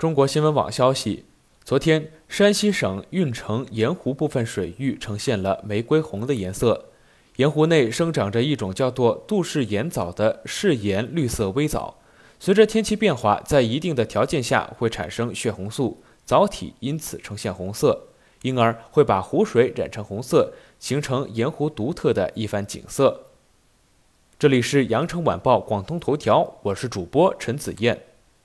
中国新闻网消息，昨天，山西省运城盐湖部分水域呈现了玫瑰红的颜色。盐湖内生长着一种叫做杜氏盐藻的嗜盐绿色微藻，随着天气变化，在一定的条件下会产生血红素，藻体因此呈现红色，因而会把湖水染成红色，形成盐湖独特的一番景色。这里是羊城晚报广东头条，我是主播陈子燕。